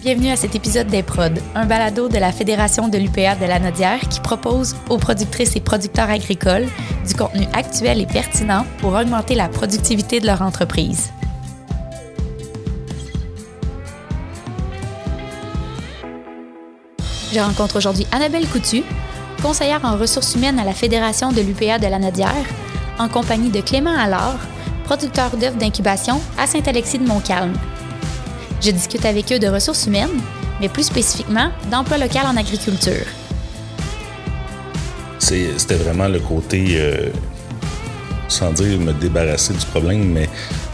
Bienvenue à cet épisode des Prod, un balado de la Fédération de l'UPA de la Nodière qui propose aux productrices et producteurs agricoles du contenu actuel et pertinent pour augmenter la productivité de leur entreprise. Je rencontre aujourd'hui Annabelle Coutu, conseillère en ressources humaines à la Fédération de l'UPA de la Nodière, en compagnie de Clément Allard, producteur d'œuvres d'incubation à Saint-Alexis de Montcalm. Je discute avec eux de ressources humaines, mais plus spécifiquement d'emploi local en agriculture. C'était vraiment le côté, euh, sans dire me débarrasser du problème, mais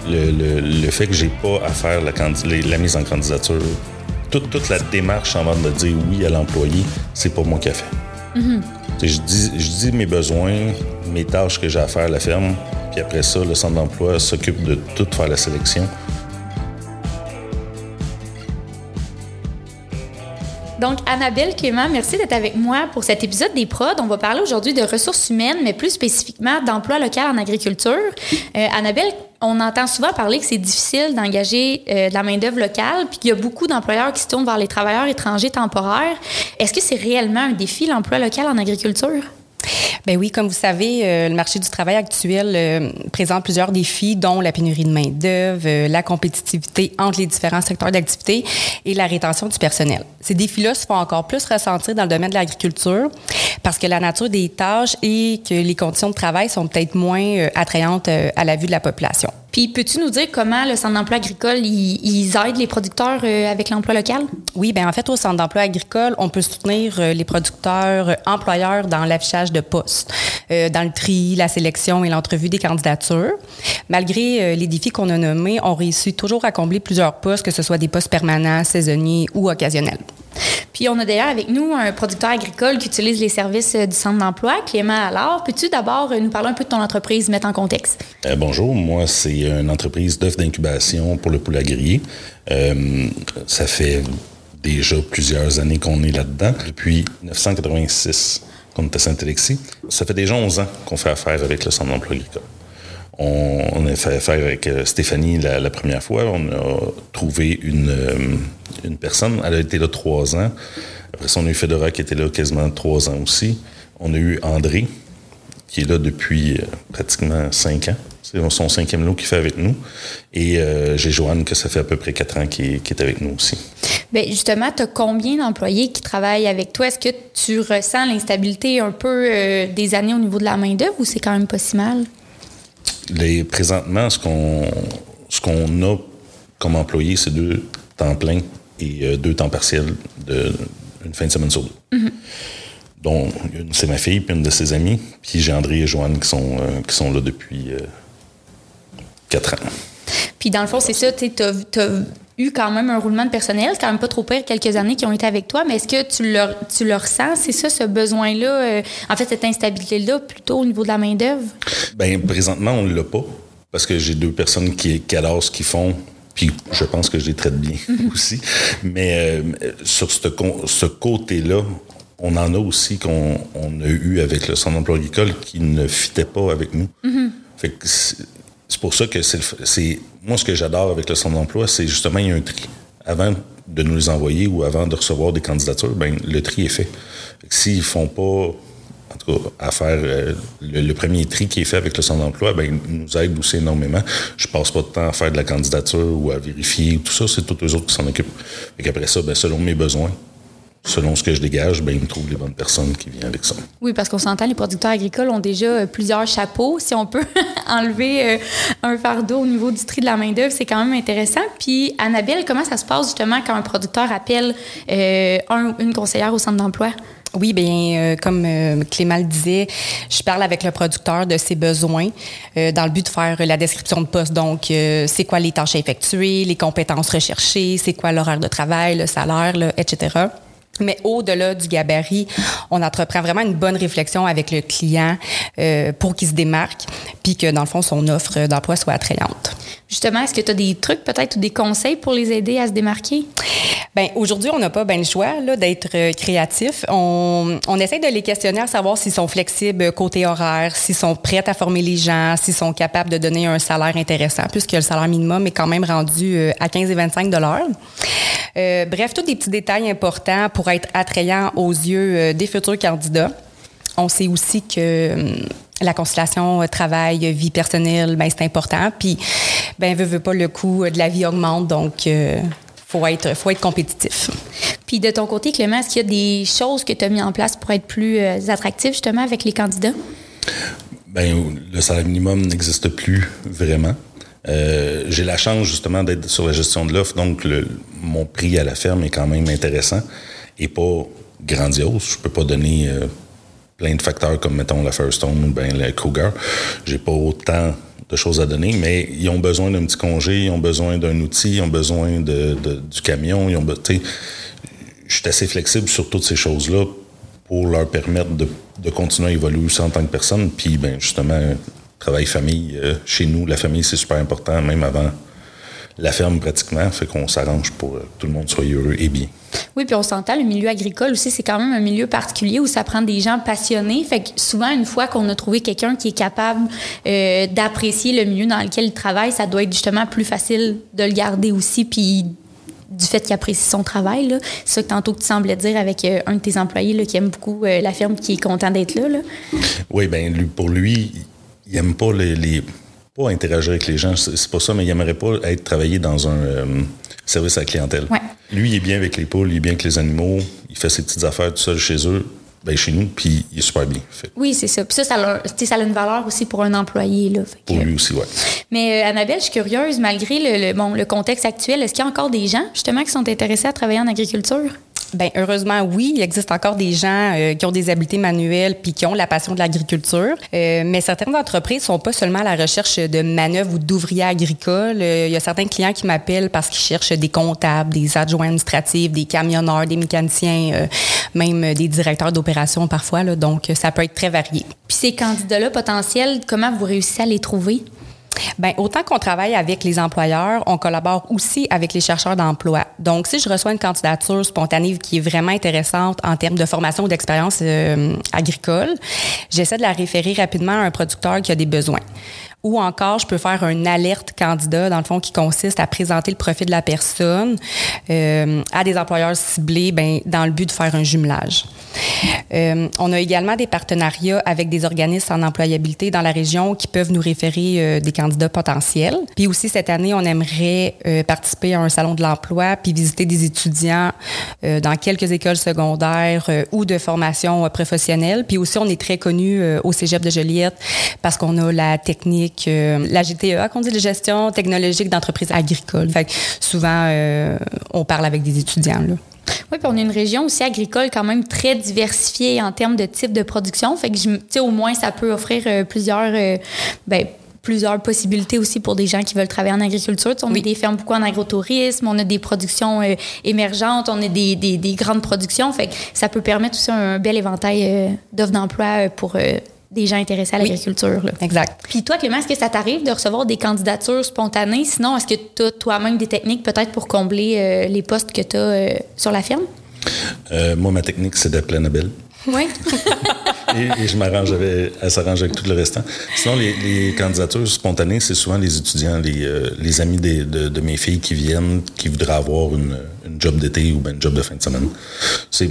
le, fait que j'ai pas à faire la, la mise en candidature, toute, toute, la démarche avant de dire oui à l'employé, c'est pas moi qui a fait. Mm-hmm. je, dis, je dis mes besoins, mes tâches que j'ai à faire à la ferme, puis après ça, le centre d'emploi s'occupe de tout faire la sélection. Donc, Annabelle Clément, merci d'être avec moi pour cet épisode des prods. On va parler aujourd'hui de ressources humaines, mais plus spécifiquement d'emploi local en agriculture. Euh, Annabelle, on entend souvent parler que c'est difficile d'engager euh, de la main-d'œuvre locale, puis qu'il y a beaucoup d'employeurs qui se tournent vers les travailleurs étrangers temporaires. Est-ce que c'est réellement un défi, l'emploi local en agriculture? Ben oui, comme vous savez, euh, le marché du travail actuel euh, présente plusieurs défis, dont la pénurie de main d'œuvre, euh, la compétitivité entre les différents secteurs d'activité et la rétention du personnel. Ces défis-là se font encore plus ressentir dans le domaine de l'agriculture parce que la nature des tâches et que les conditions de travail sont peut-être moins attrayantes à la vue de la population. Puis, peux-tu nous dire comment le Centre d'emploi agricole, ils, aident les producteurs euh, avec l'emploi local? Oui, bien en fait, au Centre d'emploi agricole, on peut soutenir euh, les producteurs euh, employeurs dans l'affichage de postes, dans le tri, la sélection et l'entrevue des candidatures. Malgré les défis qu'on a nommés, on réussit toujours à combler plusieurs postes, que ce soit des postes permanents, saisonniers ou occasionnels. Puis on a d'ailleurs avec nous un producteur agricole qui utilise les services euh, du centre d'emploi, Clément Alors. Peux-tu d'abord euh, nous parler un peu de ton entreprise, mettre en contexte? Euh, bonjour, moi c'est une entreprise d'œufs d'incubation pour le poulet ça fait déjà plusieurs années qu'on est là-dedans, depuis 1986 qu'on est à Saint-Alexis. Ça fait déjà 11 ans qu'on fait affaire avec le centre d'emploi agricole. On, a fait affaire avec euh, Stéphanie la, première fois. On a trouvé une, euh, une, personne. Elle a été là trois ans. Après ça, on a eu Fedora qui était là quasiment trois ans aussi. On a eu André, qui est là depuis euh, pratiquement cinq ans. C'est son cinquième lot qu'il fait avec nous. Et j'ai Joanne, que ça fait à peu près quatre ans, qui est, avec nous aussi. Bien, justement, tu as combien d'employés qui travaillent avec toi? Est-ce que tu ressens l'instabilité un peu des années au niveau de la main-d'œuvre ou c'est quand même pas si mal? Les, présentement, ce qu'on ce qu'on a comme employé, c'est deux temps plein et euh, deux temps partiels de une fin de semaine sur deux. Mm-hmm. Donc, une, c'est ma fille, puis une de ses amies, puis j'ai André et Joanne qui sont, euh, qui sont là depuis euh, quatre ans. Puis dans le fond, c'est ça, tu as, eu quand même un roulement de personnel, c'est quand même pas trop pire quelques années qui ont été avec toi, mais est-ce que tu le, tu le ressens, c'est ça, ce besoin-là, euh, en fait, cette instabilité-là, plutôt au niveau de la main-d'œuvre? Bien, présentement, on ne l'a pas, parce que j'ai deux personnes qui, qui adorent ce qu'ils font, puis je pense que je les traite bien aussi. Mais euh, sur ce, ce côté-là, on en a aussi qu'on a eu avec le centre d'emploi agricole qui ne fitait pas avec nous. Mm-hmm. Fait que c'est pour ça que c'est moi ce que j'adore avec le centre d'emploi, c'est justement il y a un tri. Avant de nous les envoyer ou avant de recevoir des candidatures, ben le tri est fait. S'ils font pas en tout cas, à faire euh, le, premier tri qui est fait avec le centre d'emploi, ben, nous aide aussi énormément. Je passe pas de temps à faire de la candidature ou à vérifier tout ça, c'est tous les autres qui s'en occupent. Et après ça, ben, selon mes besoins, selon ce que je dégage, ben, ils me trouvent les bonnes personnes qui viennent avec ça. Oui, parce qu'on s'entend, les producteurs agricoles ont déjà euh, plusieurs chapeaux. Si on peut enlever euh, un fardeau au niveau du tri de la main-d'œuvre, c'est quand même intéressant. Puis, Annabelle, comment ça se passe justement quand un producteur appelle euh, une conseillère au centre d'emploi? Oui, bien, comme Clément le disait, je parle avec le producteur de ses besoins dans le but de faire la description de poste. Donc, c'est quoi les tâches à effectuer, les compétences recherchées, c'est quoi l'horaire de travail, le salaire, etc. Mais au-delà du gabarit, on entreprend vraiment une bonne réflexion avec le client euh, pour qu'il se démarque, puis que dans le fond, son offre d'emploi soit attrayante. Justement, est-ce que tu as des trucs peut-être ou des conseils pour les aider à se démarquer? Ben aujourd'hui, on n'a pas ben le choix là, d'être euh, créatif. On, on essaie de les questionner à savoir s'ils sont flexibles côté horaire, s'ils sont prêts à former les gens, s'ils sont capables de donner un salaire intéressant, puisque le salaire minimum est quand même rendu euh, à 15 et 25 dollars. Euh, bref, tous des petits détails importants pour être attrayants aux yeux euh, des futurs candidats. On sait aussi que hum, la conciliation euh, travail vie personnelle ben c'est important puis ben veut, veut pas le coût de la vie augmente donc euh, faut être faut être compétitif. Puis de ton côté, Clément, est-ce qu'il y a des choses que tu as mis en place pour être plus euh, attractif justement avec les candidats? Ben, le salaire minimum n'existe plus vraiment. Euh, j'ai la chance justement d'être sur la gestion de l'offre, donc le, mon prix à la ferme est quand même intéressant et pas grandiose. Je peux pas donner euh, plein de facteurs comme mettons la Firestone ou ben la Kruger. J'ai pas autant de choses à donner, mais ils ont besoin d'un petit congé, ils ont besoin d'un outil, ils ont besoin de, de, du camion, ils ont je suis assez flexible sur toutes ces choses-là pour leur permettre de, de continuer à évoluer aussi en tant que personne. Puis, ben, justement, travail famille, euh, chez nous, la famille, c'est super important, même avant la ferme pratiquement. Fait qu'on s'arrange pour euh, que tout le monde soit heureux et bien. Oui, puis on s'entend, le milieu agricole aussi, c'est quand même un milieu particulier où ça prend des gens passionnés. Fait que souvent, une fois qu'on a trouvé quelqu'un qui est capable euh, d'apprécier le milieu dans lequel il travaille, ça doit être justement plus facile de le garder aussi, puis du fait qu'il apprécie son travail. C'est ça que tantôt tu semblais dire avec euh, un de tes employés qui aime beaucoup euh, la ferme, qui est content d'être là. Oui, lui, pour lui, il aime pas les- pas interagir avec les gens, c'est pas ça, mais il aimerait pas être travaillé dans un euh, service à la clientèle. Ouais. Lui, il est bien avec les poules, il est bien avec les animaux, il fait ses petites affaires tout seul chez eux, ben chez nous, puis il est super bien. Fait Oui, c'est ça. Puis ça, ça, leur- a une valeur aussi pour un employé. Là. Fait que- pour lui aussi, ouais. Mais euh, Annabelle, je suis curieuse, malgré le, le- bon, le contexte actuel, est-ce qu'il y a encore des gens justement qui sont intéressés à travailler en agriculture? Ben heureusement oui, il existe encore des gens euh, qui ont des habiletés manuelles puis qui ont la passion de l'agriculture. Euh, mais certaines entreprises sont pas seulement à la recherche de manœuvres ou d'ouvriers agricoles. Euh, il y a certains clients qui m'appellent parce qu'ils cherchent des comptables, des adjoints administratifs, des camionneurs, des mécaniciens, euh, même des directeurs d'opération parfois. Là, donc ça peut être très varié. Puis ces candidats-là potentiels, comment vous réussissez à les trouver? Ben autant qu'on travaille avec les employeurs, on collabore aussi avec les chercheurs d'emploi. Donc, si je reçois une candidature spontanée qui est vraiment intéressante en termes de formation ou d'expérience euh, agricole, j'essaie de la référer rapidement à un producteur qui a des besoins. Ou encore, je peux faire un alerte candidat, dans le fond, qui consiste à présenter le profil de la personne euh, à des employeurs ciblés ben, dans le but de faire un jumelage. Euh, on a également des partenariats avec des organismes en employabilité dans la région qui peuvent nous référer euh, des candidats potentiels. Puis aussi, cette année, on aimerait participer à un salon de l'emploi puis visiter des étudiants dans quelques écoles secondaires ou de formation professionnelle. Puis aussi, on est très connu au Cégep de Joliette parce qu'on a la technique, euh, la GTEA, qu'on dit, la gestion technologique d'entreprises agricoles. Fait que souvent, euh, on parle avec des étudiants, là. Oui, puis on est une région aussi agricole quand même très diversifiée en termes de type de production. Fait que, tu sais, au moins, ça peut offrir euh, plusieurs, euh, ben, plusieurs possibilités aussi pour des gens qui veulent travailler en agriculture. On a des fermes beaucoup en agrotourisme, on a des productions euh, émergentes, on a des, des, des grandes productions. Fait que ça peut permettre aussi un bel éventail d'offres d'emploi pour des gens intéressés à l'agriculture. Exact. Puis toi, Clément, est-ce que ça t'arrive de recevoir des candidatures spontanées? Sinon, est-ce que tu as toi-même des techniques peut-être pour combler euh, les postes que tu as sur la ferme? Euh, moi, ma technique, c'est d'appeler Annabelle. Oui. et, et je m'arrange avec, elle s'arrange avec tout le restant. Sinon, les, les candidatures spontanées, c'est souvent les étudiants, les, euh, les amis des- de, de mes filles qui viennent, qui voudraient avoir une, une job d'été ou ben une job de fin de semaine. C'est,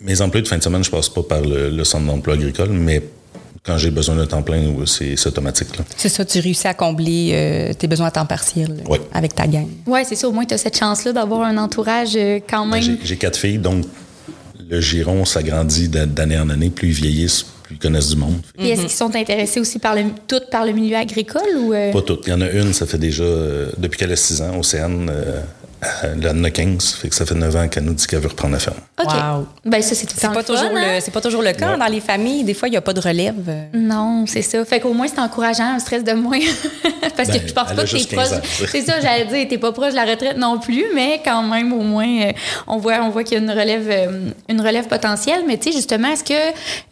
mes emplois de fin de semaine, je passe pas par le, le centre d'emploi agricole, mais quand j'ai besoin d'un temps plein, c'est, automatique. Là. C'est ça, tu réussis à combler euh, tes besoins à temps partiel avec ta gang. Oui, c'est ça. Au moins, tu as cette chance-là d'avoir un entourage euh, quand Ben, même. j'ai, j'ai quatre filles, donc le giron s'agrandit d'a- d'année en année. Plus ils vieillissent, plus ils connaissent du monde. Puis est-ce qu'ils sont intéressés aussi par le, toutes par le milieu agricole ou. euh, Pas toutes. Il y en a une, ça fait déjà, euh, depuis qu'elle a 6 ans, Océane, euh, elle en a 15, fait que ça fait 9 ans qu'elle nous dit qu'elle veut reprendre la ferme. OK. Wow. Ben, ça, c'est tout le C'est temps pas, toujours hein? le, c'est pas toujours le cas dans les familles. Des fois, il n'y a pas de relève. Non, c'est ça. Fait qu'au moins, c'est encourageant, un stress de moins. Parce Ben, que je pense elle pas que t'es juste 15 proche. C'est ça, j'allais dire, t'es pas proche de la retraite non plus, mais quand même, au moins, euh, on voit, on voit qu'il y a une relève, euh, une relève potentielle. Mais tu sais, justement, est-ce que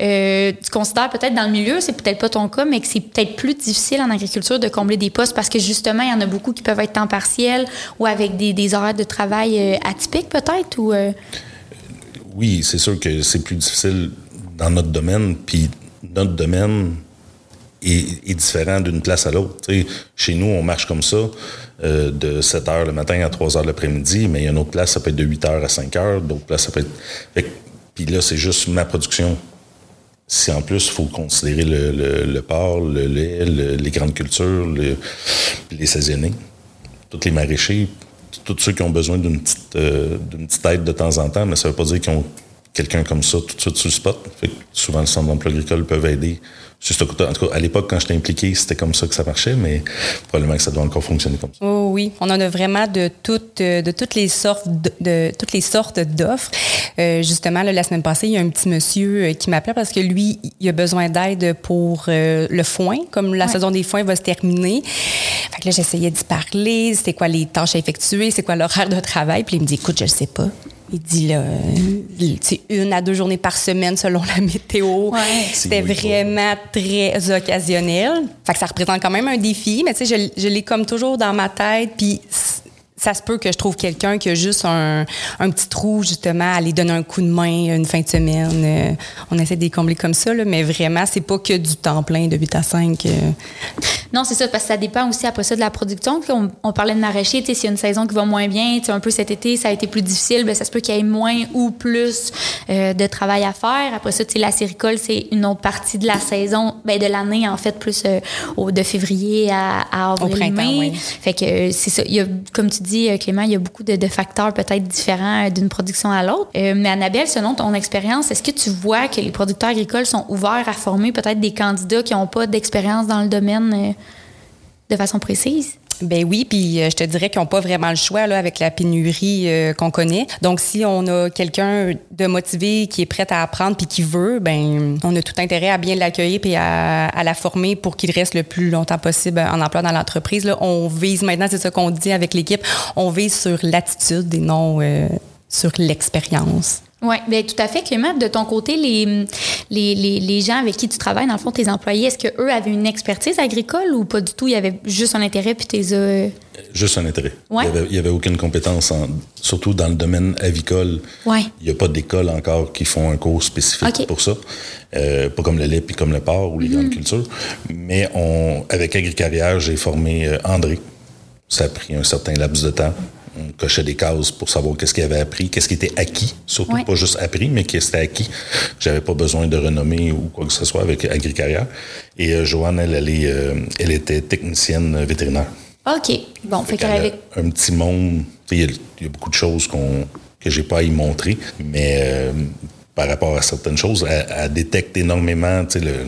euh, tu considères peut-être dans le milieu, c'est peut-être pas ton cas, mais que c'est peut-être plus difficile en agriculture de combler des postes parce que justement, il y en a beaucoup qui peuvent être temps partiel ou avec des, des de travail atypiques peut-être ou Oui, c'est sûr que c'est plus difficile dans notre domaine, puis notre domaine est, différent d'une place à l'autre. Chez nous, on marche comme ça, euh, de 7 h le matin à 3 h l'après-midi, mais il y a une autre place, ça peut être de 8 h à 5 h, d'autres places, ça peut être. Puis là, c'est juste ma production. Si en plus, il faut considérer le, le, porc, le lait, les grandes cultures, les saisonnés, tous les maraîchers, tous ceux qui ont besoin d'une petite, euh, d'une petite aide de temps en temps, mais ça ne veut pas dire qu'ils ont quelqu'un comme ça tout de suite sur le spot. souvent, le centre d'emploi agricole peuvent aider en tout cas, à l'époque, quand j'étais impliqué, c'était comme ça que ça marchait, mais probablement que ça doit encore fonctionner comme ça. Oh oui, on en a vraiment de toutes, euh, de toutes les sortes, de, toutes les sortes d'offres. Euh, justement, la semaine passée, il y a un petit monsieur euh, qui m'appelait parce que lui, il a besoin d'aide pour le foin, comme la saison des foins va se terminer. Fait que là, j'essayais d'y parler, c'était quoi les tâches à effectuer, c'est quoi l'horaire de travail, puis il me dit, écoute, je le sais pas. Il dit là, c'est une à deux journées par semaine selon la météo. C'était vraiment très occasionnel. Fait que ça représente quand même un défi, mais tu sais, je, je l'ai comme toujours dans ma tête. Puis ça se peut que je trouve quelqu'un qui a juste un, un, petit trou, justement, à aller donner un coup de main une fin de semaine. Euh, on essaie de les combler comme ça, là, mais vraiment, c'est pas que du temps plein de 8 à 5. Euh. Non, c'est ça, parce que ça dépend aussi après ça de la production. On, on parlait de maraîcher, s'il y a une saison qui va moins bien, un peu cet été, ça a été plus difficile, bien, ça se peut qu'il y ait moins ou plus euh, de travail à faire. Après ça, la séricole, c'est une autre partie de la saison, bien, de l'année, en fait, plus au, de février à, à avril, mai. Fait que c'est ça. Il y a, comme tu dis, euh, Clément, il y a beaucoup de, facteurs peut-être différents euh, d'une production à l'autre. Euh, mais Annabelle, selon ton expérience, est-ce que tu vois que les producteurs agricoles sont ouverts à former peut-être des candidats qui n'ont pas d'expérience dans le domaine de façon précise? Ben oui, puis je te dirais qu'ils n'ont pas vraiment le choix là, avec la pénurie qu'on connaît. Donc, si on a quelqu'un de motivé qui est prêt à apprendre puis qui veut, ben on a tout intérêt à bien l'accueillir puis à, la former pour qu'il reste le plus longtemps possible en emploi dans l'entreprise. On vise maintenant, c'est ça qu'on dit avec l'équipe, on vise sur l'attitude et non euh, sur l'expérience. Oui, bien tout à fait, Clément. De ton côté, les, les, les, gens avec qui tu travailles, dans le fond, tes employés, est-ce qu'eux avaient une expertise agricole ou pas du tout? Il y avait juste un intérêt puis tes Juste un intérêt. Ouais. Il n'y avait, aucune compétence, surtout dans le domaine avicole. Ouais. Il n'y a pas d'école encore qui font un cours spécifique pour ça. Euh, pas comme le lait puis comme le porc ou les grandes mhm. cultures. Mais on, avec Agricarrière, j'ai formé euh, André. Ça a pris un certain laps de temps on cochait des cases pour savoir qu'est-ce qu'il avait appris, qu'est-ce qui était acquis, surtout pas juste appris, mais qui était acquis. J'avais pas besoin de renommer ou quoi que ce soit avec Agricarrière. Et euh, Joanne, elle, euh, elle, était technicienne vétérinaire. OK. Bon, fait, qu'elle avait... Un petit monde. Il y, a beaucoup de choses qu'on que j'ai pas à y montrer, mais euh, par rapport à certaines choses, elle, détecte énormément, tu sais, le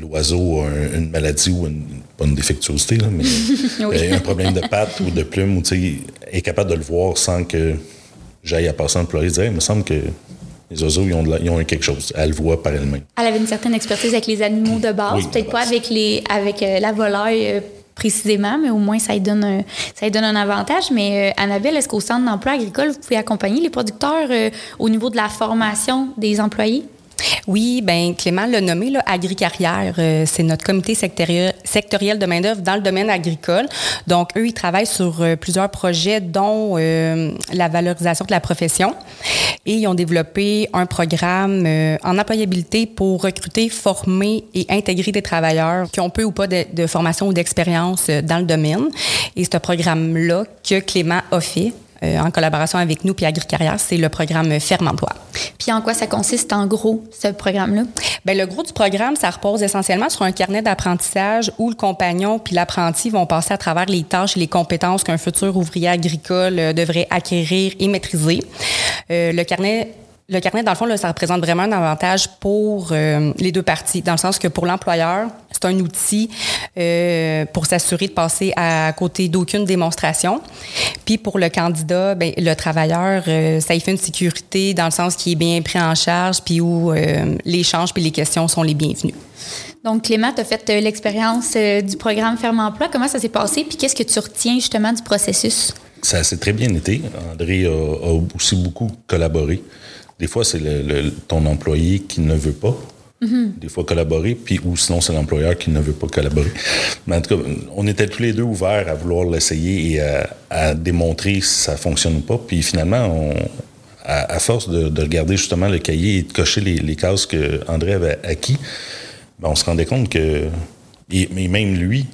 l'oiseau a une maladie ou une, pas une défectuosité, mais euh, un problème de patte ou de plume, ou est capable de le voir sans que j'aille à passer un employé et dire il me semble que les oiseaux, ils ont, ils ont quelque chose. Elle le voit par elle-même. Elle avait une certaine expertise avec les animaux de base, peut-être pas avec, les, avec euh, la volaille euh, précisément, mais au moins ça lui donne un, ça donne un avantage. Mais Annabelle, est-ce qu'au centre d'emploi agricole, vous pouvez accompagner les producteurs au niveau de la formation des employés? Oui, ben Clément l'a nommé, là, Agricarrière, euh, c'est notre comité sectoriel, de main-d'œuvre dans le domaine agricole. Donc, eux, ils travaillent sur euh, plusieurs projets, dont euh, la valorisation de la profession. Et ils ont développé un programme en employabilité pour recruter, former et intégrer des travailleurs qui ont peu ou pas de, formation ou d'expérience dans le domaine. Et ce programme-là que Clément a fait, euh, en collaboration avec nous puis Agricarrière, c'est le programme Ferme Emploi. Puis en quoi ça consiste en gros, ce programme-là? Bien, le gros du programme, ça repose essentiellement sur un carnet d'apprentissage où le compagnon puis l'apprenti vont passer à travers les tâches et les compétences qu'un futur ouvrier agricole euh, devrait acquérir et maîtriser. Euh, le carnet le carnet, dans le fond, là, ça représente vraiment un avantage pour euh, les deux parties, dans le sens que pour l'employeur, c'est un outil euh, pour s'assurer de passer à côté d'aucune démonstration. Puis pour le candidat, ben, le travailleur, euh, ça y fait une sécurité dans le sens qu'il est bien pris en charge, puis où l'échange puis les questions sont les bienvenues. Donc, Clément, tu as fait l'expérience du programme Ferme Emploi. Comment ça s'est passé? Puis qu'est-ce que tu retiens justement du processus? Ça s'est très bien été. André a aussi beaucoup collaboré. Des fois, c'est le, ton employé qui ne veut pas. des fois collaborer, puis ou sinon c'est l'employeur qui ne veut pas collaborer. Mais en tout cas, on était tous les deux ouverts à vouloir l'essayer et à, démontrer si ça fonctionne ou pas. Puis finalement, à, force de, regarder justement le cahier et de cocher les, cases que André avait acquis, ben, on se rendait compte que, mais même lui,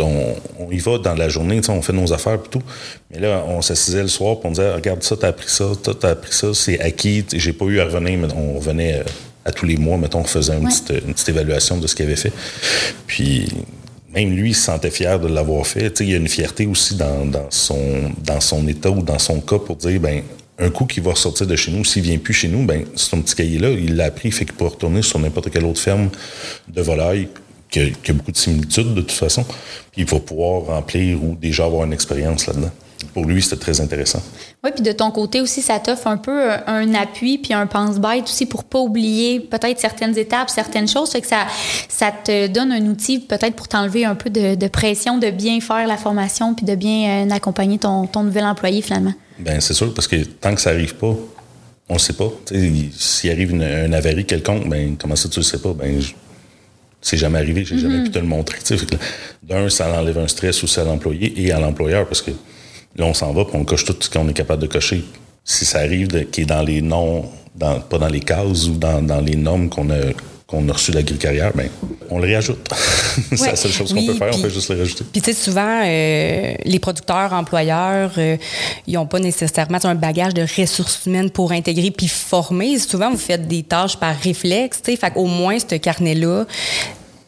on, on, y va dans la journée, on fait nos affaires et tout. Mais là, on s'assisait le soir pour on disait Regarde ça, t'as appris ça, t'as appris ça, c'est acquis. J'ai pas eu à revenir, mais on revenait euh, à tous les mois, mettons, on faisait une, petite, évaluation de ce qu'il avait fait. Puis même lui, il se sentait fier de l'avoir fait. il y a une fierté aussi dans, son, dans son état ou dans son cas pour dire ben un coup qu'il va ressortir de chez nous, s'il vient plus chez nous, ben un petit cahier-là, il l'a appris, fait qu'il peut retourner sur n'importe quelle autre ferme de volaille qui a, beaucoup de similitudes de toute façon. Puis il va pouvoir remplir ou déjà avoir une expérience là-dedans. Pour lui, c'était très intéressant. Oui, puis de ton côté aussi, ça t'offre un peu un appui puis un pense-bête aussi pour pas oublier peut-être certaines étapes, certaines choses. Fait que ça, ça te donne un outil peut-être pour t'enlever un peu de, pression de bien faire la formation puis de bien euh, accompagner ton, ton nouvel employé finalement. Bien, c'est sûr, parce que tant que ça arrive pas, on ne sait pas. S'il arrive une, un avarie quelconque, ben comment ça tu le sais pas? Ben, c'est jamais arrivé, j'ai jamais mhm. pu te le montrer. D'un, ça enlève un stress aussi à l'employé et à l'employeur parce que là, on s'en va et on coche tout ce qu'on est capable de cocher. Si ça arrive qui est dans les noms, dans, pas dans les cases ou dans, dans les normes qu'on a qu'on a reçu de l'agri-carrière, ben, on le réajoute. c'est la seule chose qu'on peut faire, on peut juste le rajouter. Puis, tu sais, souvent, euh, les producteurs, employeurs, euh, ils n'ont pas nécessairement un bagage de ressources humaines pour intégrer puis former. Souvent, vous faites des tâches par réflexe, tu sais. Fait qu'au moins, ce carnet-là,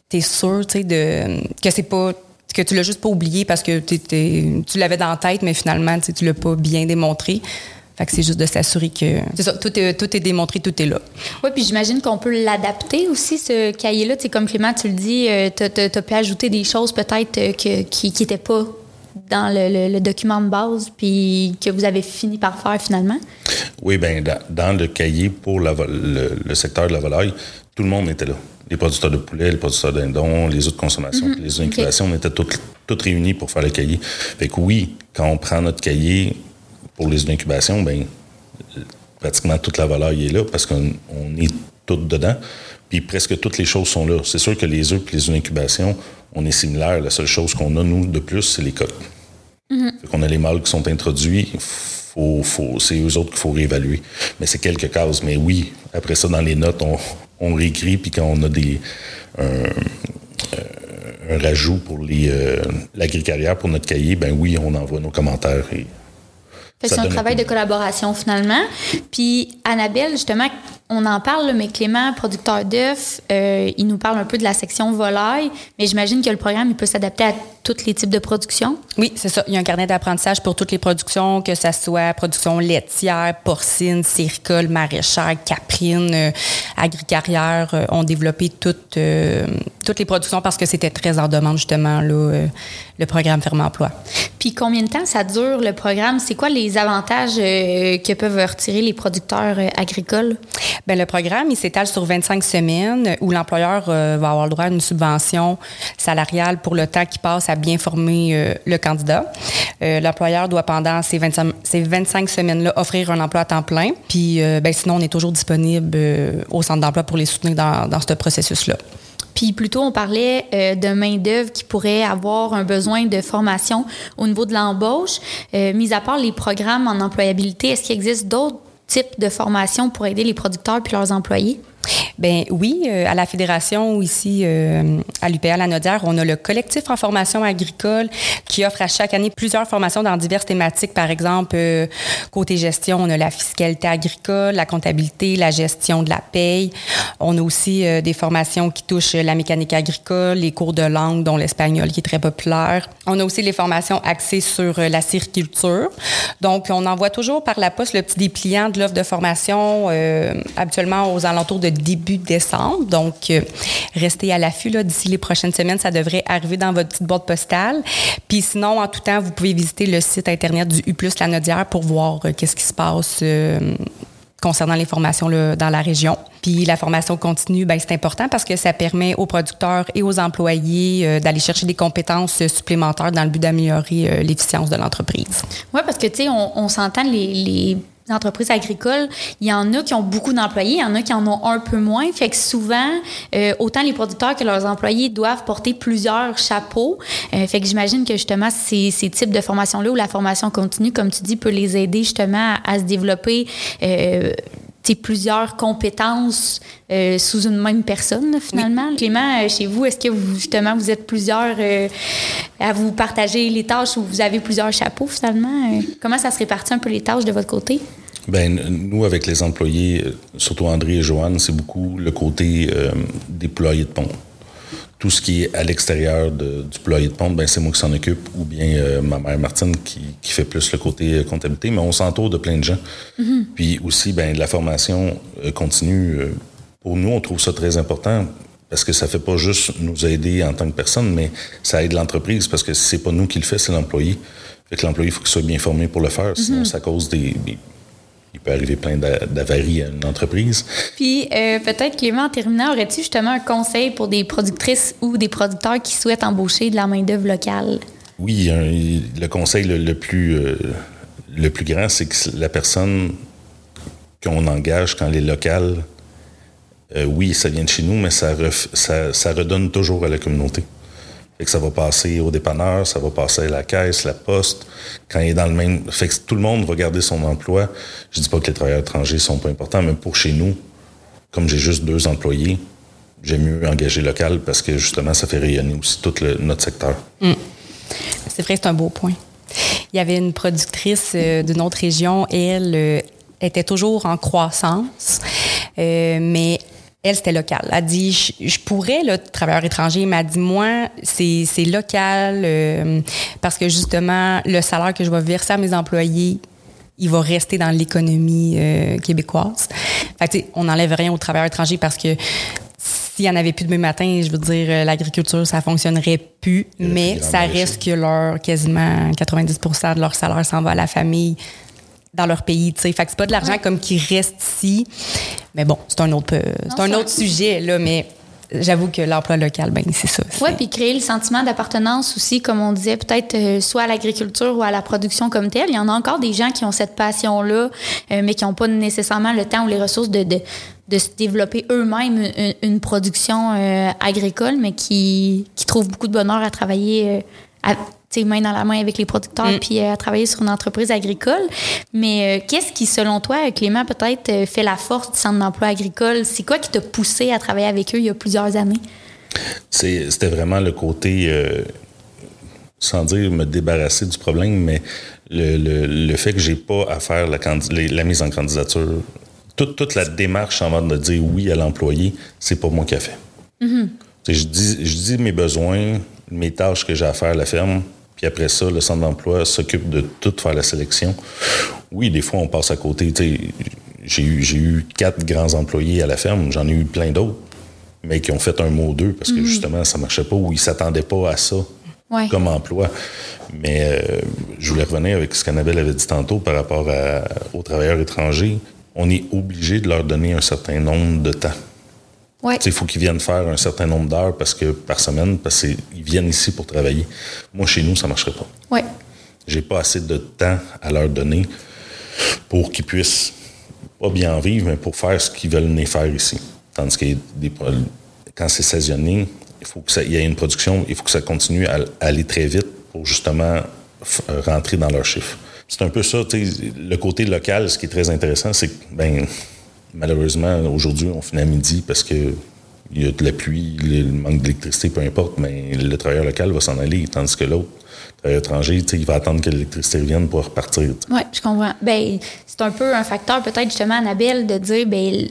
tu es sûr, tu sais, de, que c'est pas que tu l'as juste pas oublié parce que tu l'avais dans la tête, mais finalement, tu l'as pas bien démontré c'est juste de s'assurer que c'est ça, tout est, tout est démontré, tout est là. Oui, puis j'imagine qu'on peut l'adapter aussi, ce cahier-là. Tu comme Clément, tu le dis, euh, tu as, pu ajouter des choses peut-être euh, qui n'étaient pas dans le, document de base, puis que vous avez fini par faire finalement? Oui, bien, dans, le cahier pour le, secteur de la volaille, tout le monde était là. Les producteurs de poulet, les producteurs d'indons, les autres consommations, mm-hmm. les incubations, on était tous réunis pour faire le cahier. Fait que oui, quand on prend notre cahier, pour les incubations, ben, pratiquement toute la volaille est là parce qu'on est tout dedans. Puis presque toutes les choses sont là. C'est sûr que les œufs et les incubations, on est similaires. La seule chose qu'on a, nous, de plus, c'est les coques. Mm-hmm. On a les mâles qui sont introduits. Faut, faut, c'est eux autres qu'il faut réévaluer. Mais c'est quelques cases. Mais oui, après ça, dans les notes, on, on réécrit. Puis quand on a des, un, rajout pour les, euh, l'agricarrière pour notre cahier, ben oui, on envoie nos commentaires et c'est un travail de collaboration finalement. Puis Annabelle, justement, on en parle, mais Clément, producteur d'œufs, euh, il nous parle un peu de la section volaille, mais j'imagine que le programme, il peut s'adapter à tous les types de production? Oui, c'est ça. Il y a un carnet d'apprentissage pour toutes les productions, que ce soit production laitière, porcine, céricole, maraîchère, caprine, euh, agricarrière. Euh, ont développé toutes, toutes les productions parce que c'était très en demande, justement, là, le programme Ferme Emploi. Puis combien de temps ça dure, le programme? C'est quoi les avantages que peuvent retirer les producteurs agricoles? Bien, le programme, il s'étale sur 25 semaines où l'employeur euh, va avoir le droit à une subvention salariale pour le temps qu'il passe à bien former euh, le candidat. Euh, l'employeur doit, pendant ces 25, ces 25 semaines-là, offrir un emploi à temps plein. Puis, ben, sinon, on est toujours disponible au centre d'emploi pour les soutenir dans, ce processus-là. Puis plutôt, on parlait de main-d'œuvre qui pourrait avoir un besoin de formation au niveau de l'embauche. mis à part les programmes en employabilité, est-ce qu'il existe d'autres type de formation pour aider les producteurs puis leurs employés? Ben oui, euh, à la fédération ici euh, à l'UPA La Nodière, on a le collectif en formation agricole qui offre à chaque année plusieurs formations dans diverses thématiques. Par exemple, euh, côté gestion, on a la fiscalité agricole, la comptabilité, la gestion de la paye. On a aussi des formations qui touchent la mécanique agricole, les cours de langue, dont l'espagnol qui est très populaire. On a aussi les formations axées sur la sériculture. Donc, on envoie toujours par la poste le petit dépliant de l'offre de formation, habituellement aux alentours de début décembre. Donc, euh, restez à l'affût. D'ici les prochaines semaines, ça devrait arriver dans votre petite boîte postale. Puis sinon, en tout temps, vous pouvez visiter le site Internet du U+, la Nodière pour voir euh, qu'est-ce qui se passe euh, concernant les formations dans la région. Puis la formation continue, ben, c'est important parce que ça permet aux producteurs et aux employés d'aller chercher des compétences supplémentaires dans le but d'améliorer l'efficience de l'entreprise. Oui, parce que, tu sais, on, on s'entend, les, les entreprises agricoles, il y en a qui ont beaucoup d'employés, il y en a qui en ont un peu moins. Fait que souvent, euh, autant les producteurs que leurs employés doivent porter plusieurs chapeaux. Euh, fait que j'imagine que justement, ces, ces types de formations-là ou la formation continue, comme tu dis, peut les aider justement à, se développer. Euh, plusieurs compétences euh, sous une même personne, finalement. Clément, chez vous, est-ce que vous, justement, vous êtes plusieurs à vous partager les tâches ou vous avez plusieurs chapeaux, finalement? comment ça se répartit un peu les tâches de votre côté? Ben, nous, avec les employés, surtout André et Joanne, c'est beaucoup le côté euh, déployé de pompe. Tout ce qui est à l'extérieur du ployer de pompe, ben, c'est moi qui s'en occupe, ou bien euh, ma mère Martine qui, fait plus le côté euh, comptabilité, mais on s'entoure de plein de gens. Mm-hmm. Puis aussi, ben, la formation continue. pour nous, on trouve ça très important parce que ça fait pas juste nous aider en tant que personne, mais ça aide l'entreprise parce que c'est pas nous qui le fait, c'est l'employé. Fait que l'employé, il faut qu'il soit bien formé pour le faire, sinon mm-hmm. ça cause des il peut arriver plein d'avaries à une entreprise. Puis euh, peut-être, Clément, en terminant, aurais-tu justement un conseil pour des productrices ou des producteurs qui souhaitent embaucher de la main-d'œuvre locale? Oui, le conseil le, plus, euh, le plus grand, c'est que la personne qu'on engage quand elle est locale, euh, oui, ça vient de chez nous, mais ça, ça, ça redonne toujours à la communauté que ça va passer au dépanneur, ça va passer à la caisse, la poste. Quand il est dans le même. Fait que tout le monde va garder son emploi. Je dis pas que les travailleurs étrangers sont pas importants, mais pour chez nous, comme j'ai juste deux employés, j'aime mieux engager local parce que justement, ça fait rayonner aussi tout notre secteur. Mm. C'est vrai, c'est un beau point. Il y avait une productrice euh, d'une autre région, et elle euh, était toujours en croissance, euh, mais elle, c'était local. Elle a dit, je, pourrais, le travailleur étranger, m'a dit, moi, c'est local euh, parce que justement, le salaire que je vais verser à mes employés, il va rester dans l'économie euh, québécoise. Fait on n'enlève rien aux travailleurs étrangers parce que s'il n'y en avait plus demain matin, je veux dire, euh, l'agriculture, ça fonctionnerait plus, mais ça reste que leur quasiment 90% de leur salaire s'en va à la famille dans leur pays, tu sais. Fait que c'est pas de l'argent comme qui reste ici. Mais bon, c'est un autre, c'est un autre sujet, là, mais j'avoue que l'emploi local, ben c'est ça. Oui, puis créer le sentiment d'appartenance aussi, comme on disait, peut-être euh, soit à l'agriculture ou à la production comme telle. Il y en a encore des gens qui ont cette passion-là, euh, mais qui n'ont pas nécessairement le temps ou les ressources de, de, se développer eux-mêmes une, production euh, agricole, mais qui, qui trouvent beaucoup de bonheur à travailler à, main dans la main avec les producteurs, mm. puis euh, à travailler sur une entreprise agricole. Mais euh, qu'est-ce qui, selon toi, Clément, peut-être euh, fait la force du centre d'emploi agricole? C'est quoi qui t'a poussé à travailler avec eux il y a plusieurs années? C'était vraiment le côté, sans dire me débarrasser du problème, mais le, fait que j'ai pas à faire la, la, mise en candidature. Toute, toute la démarche avant de dire oui à l'employé, c'est pas moi qui a fait. Mm-hmm. Je, dis, je dis mes besoins, mes tâches que j'ai à faire à la ferme, puis après ça, le centre d'emploi s'occupe de tout faire la sélection. Oui, des fois, on passe à côté. J'ai eu, j'ai eu quatre grands employés à la ferme, j'en ai eu plein d'autres, mais qui ont fait un mot ou deux parce que mhm. justement, ça marchait pas ou ils s'attendaient pas à ça. comme emploi. Mais euh, je voulais revenir avec ce qu'Annabelle avait dit tantôt par rapport aux travailleurs étrangers. On est obligé de leur donner un certain nombre de temps. Il faut qu'ils viennent faire un certain nombre d'heures parce que par semaine, parce qu'ils viennent ici pour travailler. Moi, chez nous, ça ne marcherait pas. Ouais. J'ai pas assez de temps à leur donner pour qu'ils puissent pas bien en vivre, mais pour faire ce qu'ils veulent venir faire ici. Tandis que des, quand c'est saisonnier, il faut qu'il y ait une production, il faut que ça continue à, aller très vite pour justement rentrer dans leur chiffre. C'est un peu ça, le côté local, ce qui est très intéressant, c'est que ben, Malheureusement, aujourd'hui, on finit à midi parce que il y a de la pluie, le manque d'électricité, peu importe, mais le travailleur local va s'en aller, tandis que l'autre, le travailleur étranger, il va attendre que l'électricité revienne pour repartir. Oui, je comprends. Ben, c'est un peu un facteur, peut-être justement, Annabelle, de dire, ben,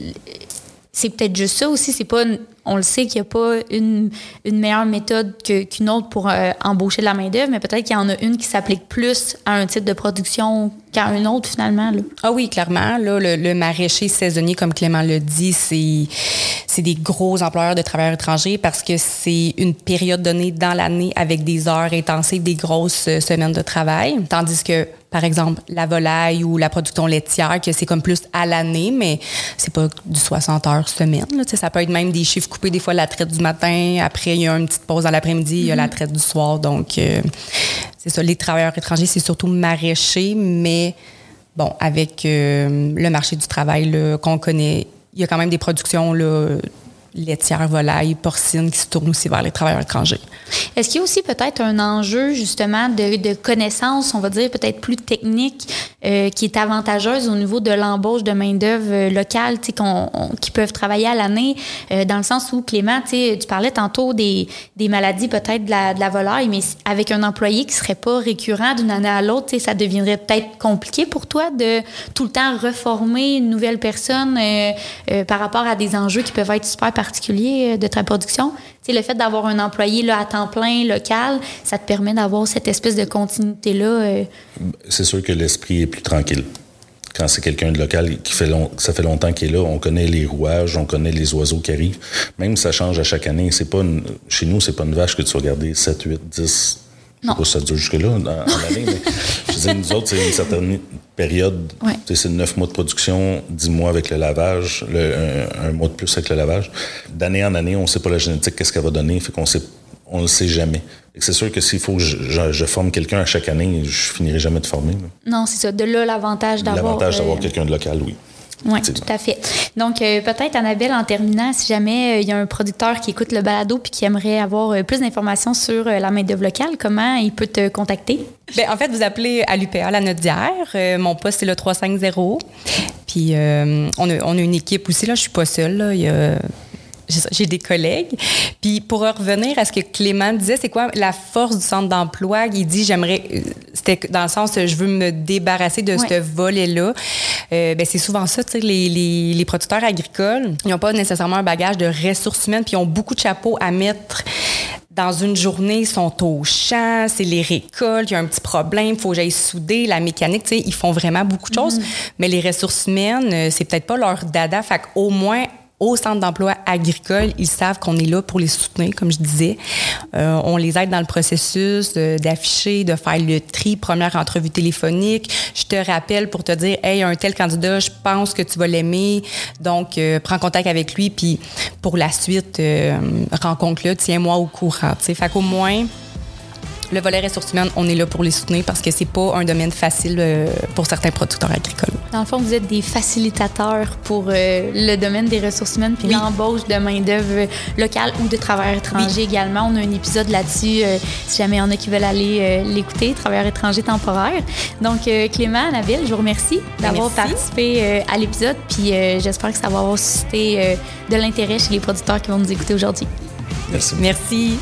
c'est peut-être juste ça aussi. C'est pas, on le sait qu'il n'y a pas une, meilleure méthode qu'une autre pour euh, embaucher de la main d'œuvre, mais peut-être qu'il y en a une qui s'applique plus à un type de production qu'à un autre finalement. Ah oui, clairement. Là, le, maraîcher saisonnier, comme Clément le dit, c'est des gros employeurs de travailleurs étrangers parce que c'est une période donnée dans l'année avec des heures intensives, des grosses euh, semaines de travail, tandis que par exemple, la volaille ou la production laitière, que c'est comme plus à l'année, mais c'est pas du 60 heures semaine. Ça peut être même des chiffres coupés, des fois la traite du matin, après il y a une petite pause dans l'après-midi, il y a la mm-hmm. traite du soir. Donc, euh, c'est ça, les travailleurs étrangers, c'est surtout maraîcher, mais bon, avec le marché du travail qu'on connaît, il y a quand même des productions là, laitières, volailles, porcines qui se tournent aussi vers les travailleurs étrangers. Est-ce qu'il y a aussi peut-être un enjeu justement de, de connaissances, on va dire peut-être plus technique, euh, qui est avantageuse au niveau de l'embauche de main-d'œuvre euh, locale, qu'on, qui peuvent travailler à l'année, euh, dans le sens où, Clément, tu parlais tantôt des, des maladies peut-être de la, de la, volaille, mais avec un employé qui serait pas récurrent d'une année à l'autre, ça deviendrait peut-être compliqué pour toi de tout le temps reformer une nouvelle personne par rapport à des enjeux qui peuvent être super particuliers de ta production. sais, le fait d'avoir un employé là, à temps plein, local, ça te permet d'avoir cette espèce de continuité-là. C'est sûr que l'esprit est plus tranquille. Quand c'est quelqu'un de local qui fait long, ça fait longtemps qu'il est là, on connaît les rouages, on connaît les oiseaux qui arrivent. Même ça change à chaque année, c'est pas chez nous, c'est pas une vache que tu vas garder 7, 8, 10. Non. Je sais pas si ça dure jusque-là en, année, mais je veux dire, nous autres, c'est une certaine période. C'est 9 mois de production, 10 mois avec le lavage, un, mois de plus avec le lavage. D'année en année, on ne sait pas la génétique, qu'est-ce qu'elle va donner, fait qu'on sait on ne le sait jamais. C'est sûr que s'il faut que je, forme quelqu'un à chaque année, je finirai jamais de former. Non, c'est ça. De là, l'avantage d'avoir... L'avantage d'avoir euh, quelqu'un de local, oui. Oui, tout à fait. Donc, euh, peut-être, Annabelle, en terminant, si jamais euh, il y a un producteur qui écoute le balado puis qui aimerait avoir plus d'informations sur la main-d'œuvre locale, comment il peut te contacter? Bien, en fait, vous appelez à l'UPA, la Nodière. mon poste, c'est le 350. Puis, on, a, on, a, une équipe aussi, là. Je suis pas seule, là. Il y a j'ai des collègues. Puis pour revenir à ce que Clément disait, c'est quoi la force du centre d'emploi? Il dit, j'aimerais, euh, c'était dans le sens, je veux me débarrasser de ce volet-là. Euh, ben, c'est souvent ça, tu sais, les, les, les, producteurs agricoles, ils n'ont pas nécessairement un bagage de ressources humaines, puis ils ont beaucoup de chapeaux à mettre dans une journée, ils sont au champ, c'est les récoltes, il y a un petit problème, il faut que j'aille souder, la mécanique, tu sais, ils font vraiment beaucoup de choses. Mm-hmm. Mais les ressources humaines, euh, c'est peut-être pas leur dada. Fait qu'au moins, au centre d'emploi agricole, ils savent qu'on est là pour les soutenir, comme je disais. Euh, on les aide dans le processus d'afficher, de faire le tri, première entrevue téléphonique. Je te rappelle pour te dire, hey, un tel candidat, je pense que tu vas l'aimer, donc euh, prends contact avec lui, puis pour la suite, euh, rencontre-le, tiens-moi au courant. T'sais. Fait qu'au moins, le volet ressources humaines, on est là pour les soutenir parce que c'est pas un domaine facile euh, pour certains producteurs agricoles. Dans le fond, vous êtes des facilitateurs pour euh, le domaine des ressources humaines puis l'embauche de main-d'œuvre locale ou de travailleurs étrangers également. On a un épisode là-dessus, euh, si jamais il y en a qui veulent aller l'écouter, travailleurs étrangers temporaires. Donc, Clément, Nabil, je vous remercie d'avoir participé à l'épisode puis j'espère que ça va avoir suscité de l'intérêt chez les producteurs qui vont nous écouter aujourd'hui. Merci. Merci.